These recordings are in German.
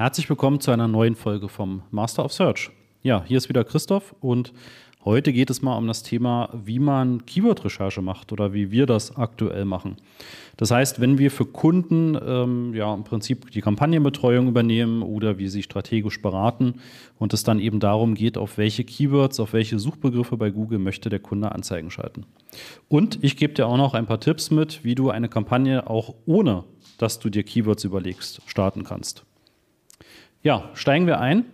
Herzlich willkommen zu einer neuen Folge vom Master of Search. Ja, hier ist wieder Christoph und heute geht es mal um das Thema, wie man Keyword-Recherche macht oder wie wir das aktuell machen. Das heißt, wenn wir für Kunden ähm, ja im Prinzip die Kampagnenbetreuung übernehmen oder wie sie strategisch beraten und es dann eben darum geht, auf welche Keywords, auf welche Suchbegriffe bei Google möchte der Kunde Anzeigen schalten. Und ich gebe dir auch noch ein paar Tipps mit, wie du eine Kampagne auch ohne, dass du dir Keywords überlegst, starten kannst. Ja, steigen wir ein.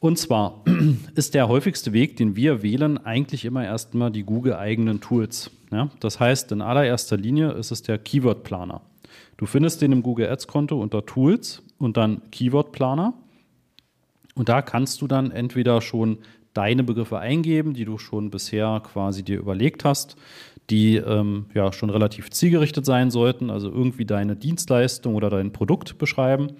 Und zwar ist der häufigste Weg, den wir wählen, eigentlich immer erstmal die Google-eigenen Tools. Ja, das heißt, in allererster Linie ist es der Keyword-Planer. Du findest den im Google Ads-Konto unter Tools und dann Keyword-Planer. Und da kannst du dann entweder schon deine Begriffe eingeben, die du schon bisher quasi dir überlegt hast, die ähm, ja schon relativ zielgerichtet sein sollten, also irgendwie deine Dienstleistung oder dein Produkt beschreiben.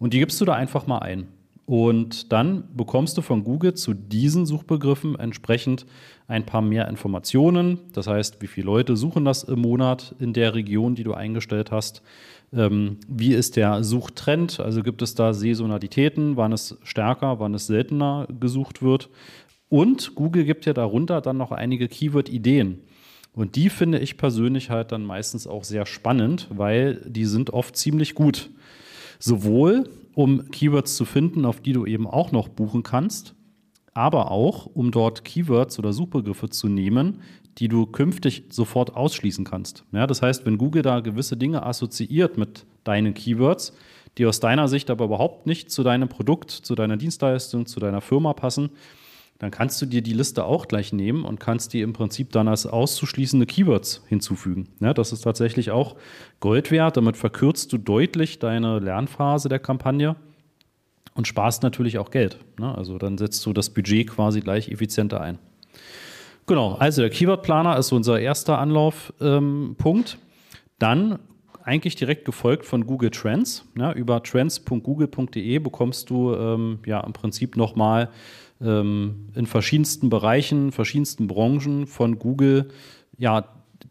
Und die gibst du da einfach mal ein. Und dann bekommst du von Google zu diesen Suchbegriffen entsprechend ein paar mehr Informationen. Das heißt, wie viele Leute suchen das im Monat in der Region, die du eingestellt hast. Ähm, wie ist der Suchtrend? Also gibt es da Saisonalitäten, wann es stärker, wann es seltener gesucht wird. Und Google gibt ja darunter dann noch einige Keyword-Ideen. Und die finde ich persönlich halt dann meistens auch sehr spannend, weil die sind oft ziemlich gut. Sowohl um Keywords zu finden, auf die du eben auch noch buchen kannst, aber auch um dort Keywords oder Suchbegriffe zu nehmen, die du künftig sofort ausschließen kannst. Ja, das heißt, wenn Google da gewisse Dinge assoziiert mit deinen Keywords, die aus deiner Sicht aber überhaupt nicht zu deinem Produkt, zu deiner Dienstleistung, zu deiner Firma passen, dann kannst du dir die Liste auch gleich nehmen und kannst die im Prinzip dann als auszuschließende Keywords hinzufügen. Ja, das ist tatsächlich auch Gold wert. Damit verkürzt du deutlich deine Lernphase der Kampagne und sparst natürlich auch Geld. Ne? Also dann setzt du das Budget quasi gleich effizienter ein. Genau, also der Keyword-Planer ist unser erster Anlaufpunkt. Ähm, dann eigentlich direkt gefolgt von Google Trends. Ja, über trends.google.de bekommst du ähm, ja im Prinzip nochmal ähm, in verschiedensten Bereichen, verschiedensten Branchen von Google, ja,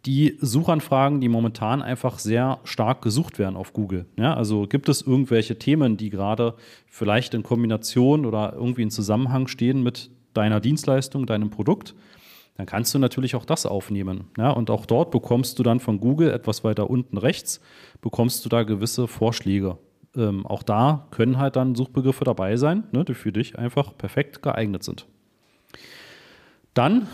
die Suchanfragen, die momentan einfach sehr stark gesucht werden auf Google. Ja, also gibt es irgendwelche Themen, die gerade vielleicht in Kombination oder irgendwie in Zusammenhang stehen mit deiner Dienstleistung, deinem Produkt, dann kannst du natürlich auch das aufnehmen. Ja, und auch dort bekommst du dann von Google etwas weiter unten rechts, bekommst du da gewisse Vorschläge ähm, auch da können halt dann Suchbegriffe dabei sein, ne, die für dich einfach perfekt geeignet sind. Dann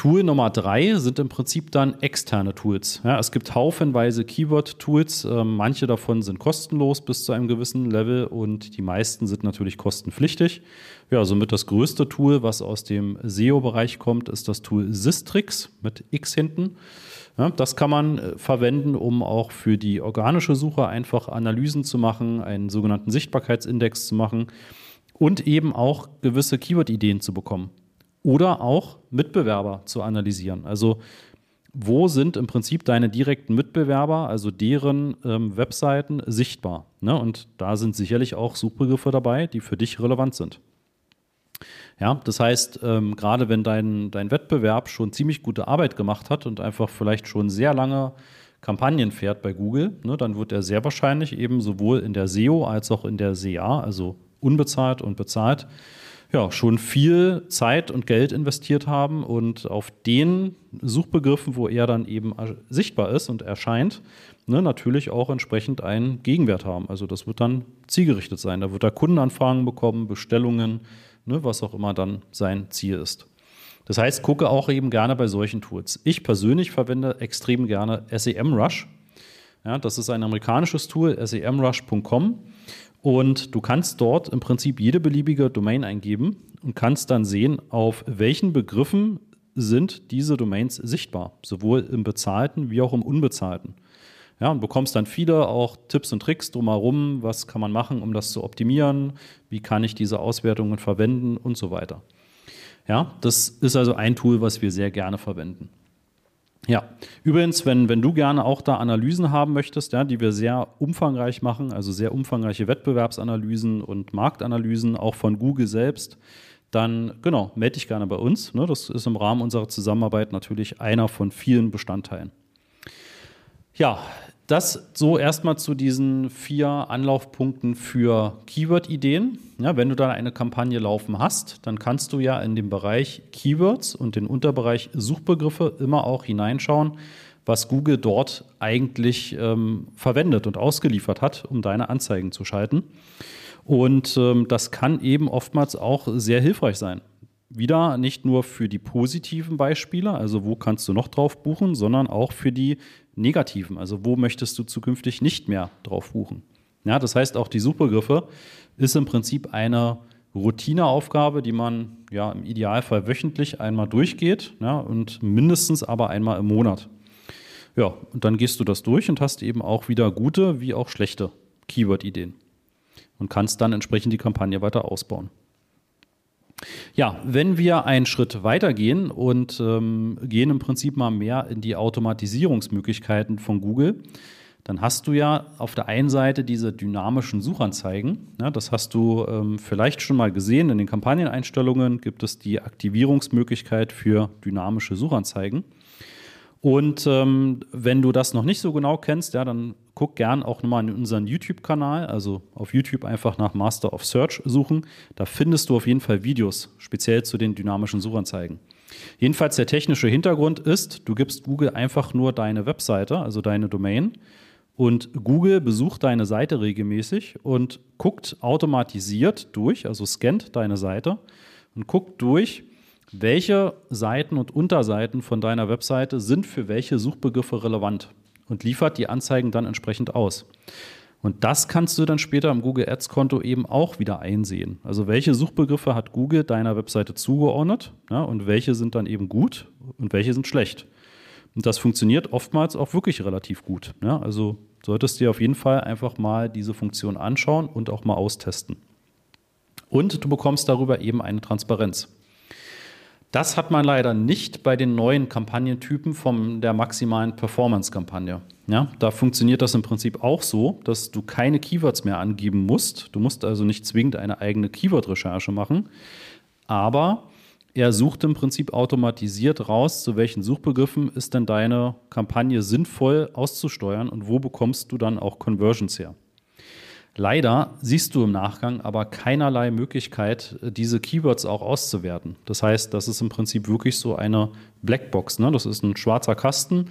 Tool Nummer drei sind im Prinzip dann externe Tools. Ja, es gibt haufenweise Keyword-Tools. Äh, manche davon sind kostenlos bis zu einem gewissen Level und die meisten sind natürlich kostenpflichtig. Ja, somit das größte Tool, was aus dem SEO-Bereich kommt, ist das Tool Sistrix mit X hinten. Ja, das kann man äh, verwenden, um auch für die organische Suche einfach Analysen zu machen, einen sogenannten Sichtbarkeitsindex zu machen und eben auch gewisse Keyword-Ideen zu bekommen oder auch Mitbewerber zu analysieren. Also wo sind im Prinzip deine direkten Mitbewerber, also deren ähm, Webseiten, sichtbar? Ne? Und da sind sicherlich auch Suchbegriffe dabei, die für dich relevant sind. Ja, das heißt, ähm, gerade wenn dein, dein Wettbewerb schon ziemlich gute Arbeit gemacht hat und einfach vielleicht schon sehr lange Kampagnen fährt bei Google, ne, dann wird er sehr wahrscheinlich eben sowohl in der SEO als auch in der SEA, also unbezahlt und bezahlt, ja, schon viel Zeit und Geld investiert haben und auf den Suchbegriffen, wo er dann eben sichtbar ist und erscheint, ne, natürlich auch entsprechend einen Gegenwert haben. Also das wird dann zielgerichtet sein. Da wird er Kundenanfragen bekommen, Bestellungen, ne, was auch immer dann sein Ziel ist. Das heißt, gucke auch eben gerne bei solchen Tools. Ich persönlich verwende extrem gerne SEMrush. Ja, das ist ein amerikanisches Tool, semrush.com. Und du kannst dort im Prinzip jede beliebige Domain eingeben und kannst dann sehen, auf welchen Begriffen sind diese Domains sichtbar, sowohl im bezahlten wie auch im unbezahlten. Ja, und bekommst dann viele auch Tipps und Tricks drumherum, was kann man machen, um das zu optimieren, wie kann ich diese Auswertungen verwenden und so weiter. Ja, das ist also ein Tool, was wir sehr gerne verwenden. Ja, übrigens, wenn, wenn du gerne auch da Analysen haben möchtest, ja, die wir sehr umfangreich machen, also sehr umfangreiche Wettbewerbsanalysen und Marktanalysen, auch von Google selbst, dann genau, melde dich gerne bei uns. Ne? Das ist im Rahmen unserer Zusammenarbeit natürlich einer von vielen Bestandteilen. Ja, das so erstmal zu diesen vier Anlaufpunkten für Keyword-Ideen. Ja, wenn du da eine Kampagne laufen hast, dann kannst du ja in den Bereich Keywords und den Unterbereich Suchbegriffe immer auch hineinschauen, was Google dort eigentlich ähm, verwendet und ausgeliefert hat, um deine Anzeigen zu schalten. Und ähm, das kann eben oftmals auch sehr hilfreich sein. Wieder nicht nur für die positiven Beispiele, also wo kannst du noch drauf buchen, sondern auch für die negativen, also wo möchtest du zukünftig nicht mehr drauf buchen. Ja, das heißt, auch die Suchbegriffe ist im Prinzip eine Routineaufgabe, die man ja im Idealfall wöchentlich einmal durchgeht ja, und mindestens aber einmal im Monat. Ja, und dann gehst du das durch und hast eben auch wieder gute wie auch schlechte Keyword-Ideen und kannst dann entsprechend die Kampagne weiter ausbauen. Ja, wenn wir einen Schritt weitergehen und ähm, gehen im Prinzip mal mehr in die Automatisierungsmöglichkeiten von Google, dann hast du ja auf der einen Seite diese dynamischen Suchanzeigen. Ja, das hast du ähm, vielleicht schon mal gesehen. In den Kampagneneinstellungen gibt es die Aktivierungsmöglichkeit für dynamische Suchanzeigen. Und ähm, wenn du das noch nicht so genau kennst, ja, dann guck gern auch nochmal in unseren YouTube-Kanal, also auf YouTube einfach nach Master of Search suchen. Da findest du auf jeden Fall Videos, speziell zu den dynamischen Suchanzeigen. Jedenfalls der technische Hintergrund ist, du gibst Google einfach nur deine Webseite, also deine Domain, und Google besucht deine Seite regelmäßig und guckt automatisiert durch, also scannt deine Seite und guckt durch, welche Seiten und Unterseiten von deiner Webseite sind für welche Suchbegriffe relevant und liefert die Anzeigen dann entsprechend aus. Und das kannst du dann später im Google Ads Konto eben auch wieder einsehen. Also welche Suchbegriffe hat Google deiner Webseite zugeordnet ja, und welche sind dann eben gut und welche sind schlecht. Und das funktioniert oftmals auch wirklich relativ gut. Ja. Also solltest du dir auf jeden Fall einfach mal diese Funktion anschauen und auch mal austesten. Und du bekommst darüber eben eine Transparenz. Das hat man leider nicht bei den neuen Kampagnentypen von der maximalen Performance-Kampagne. Ja, da funktioniert das im Prinzip auch so, dass du keine Keywords mehr angeben musst. Du musst also nicht zwingend eine eigene Keyword-Recherche machen, aber er sucht im Prinzip automatisiert raus, zu welchen Suchbegriffen ist denn deine Kampagne sinnvoll auszusteuern und wo bekommst du dann auch Conversions her. Leider siehst du im Nachgang aber keinerlei Möglichkeit, diese Keywords auch auszuwerten. Das heißt, das ist im Prinzip wirklich so eine Blackbox. Ne? Das ist ein schwarzer Kasten.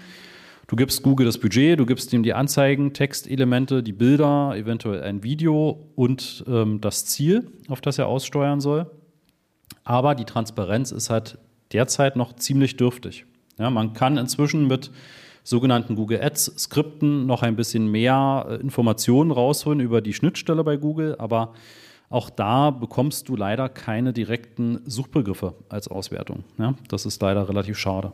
Du gibst Google das Budget, du gibst ihm die Anzeigen, Textelemente, die Bilder, eventuell ein Video und ähm, das Ziel, auf das er aussteuern soll. Aber die Transparenz ist halt derzeit noch ziemlich dürftig. Ja, man kann inzwischen mit sogenannten Google Ads Skripten noch ein bisschen mehr äh, Informationen rausholen über die Schnittstelle bei Google, aber auch da bekommst du leider keine direkten Suchbegriffe als Auswertung. Ja, das ist leider relativ schade.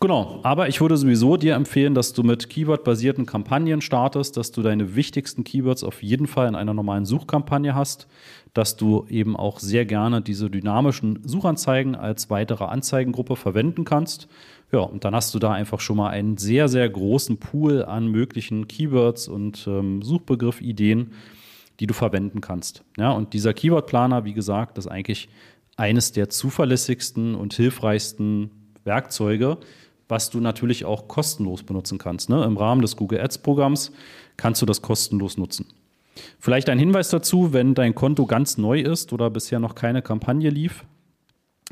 Genau, aber ich würde sowieso dir empfehlen, dass du mit Keyword-basierten Kampagnen startest, dass du deine wichtigsten Keywords auf jeden Fall in einer normalen Suchkampagne hast, dass du eben auch sehr gerne diese dynamischen Suchanzeigen als weitere Anzeigengruppe verwenden kannst ja, und dann hast du da einfach schon mal einen sehr, sehr großen Pool an möglichen Keywords und ähm, Suchbegriffideen, die du verwenden kannst. Ja, und dieser Keyword-Planer, wie gesagt, ist eigentlich eines der zuverlässigsten und hilfreichsten Werkzeuge, was du natürlich auch kostenlos benutzen kannst. Ne? Im Rahmen des Google Ads-Programms kannst du das kostenlos nutzen. Vielleicht ein Hinweis dazu, wenn dein Konto ganz neu ist oder bisher noch keine Kampagne lief,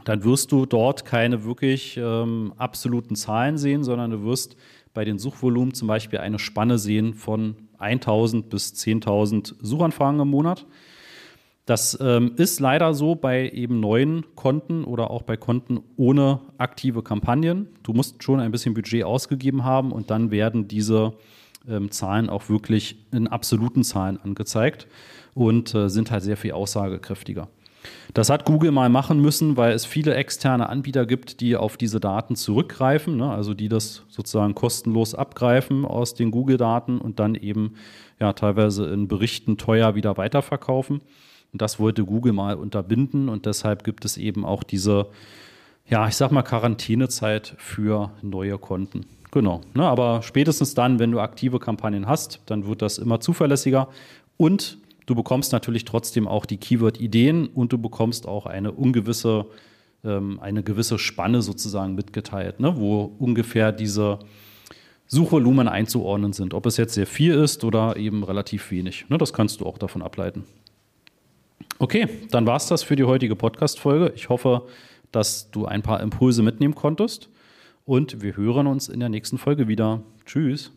dann wirst du dort keine wirklich ähm, absoluten Zahlen sehen, sondern du wirst bei den Suchvolumen zum Beispiel eine Spanne sehen von 1000 bis 10.000 Suchanfragen im Monat. Das ähm, ist leider so bei eben neuen Konten oder auch bei Konten ohne aktive Kampagnen. Du musst schon ein bisschen Budget ausgegeben haben und dann werden diese ähm, Zahlen auch wirklich in absoluten Zahlen angezeigt und äh, sind halt sehr viel aussagekräftiger. Das hat Google mal machen müssen, weil es viele externe Anbieter gibt, die auf diese Daten zurückgreifen, ne? also die das sozusagen kostenlos abgreifen aus den Google-Daten und dann eben ja teilweise in Berichten teuer wieder weiterverkaufen. Und das wollte Google mal unterbinden und deshalb gibt es eben auch diese, ja, ich sag mal, Quarantänezeit für neue Konten. Genau, ne, aber spätestens dann, wenn du aktive Kampagnen hast, dann wird das immer zuverlässiger und du bekommst natürlich trotzdem auch die Keyword-Ideen und du bekommst auch eine ungewisse, ähm, eine gewisse Spanne sozusagen mitgeteilt, ne, wo ungefähr diese Suchvolumen einzuordnen sind, ob es jetzt sehr viel ist oder eben relativ wenig. Ne, das kannst du auch davon ableiten. Okay, dann war es das für die heutige Podcast-Folge. Ich hoffe, dass du ein paar Impulse mitnehmen konntest. Und wir hören uns in der nächsten Folge wieder. Tschüss.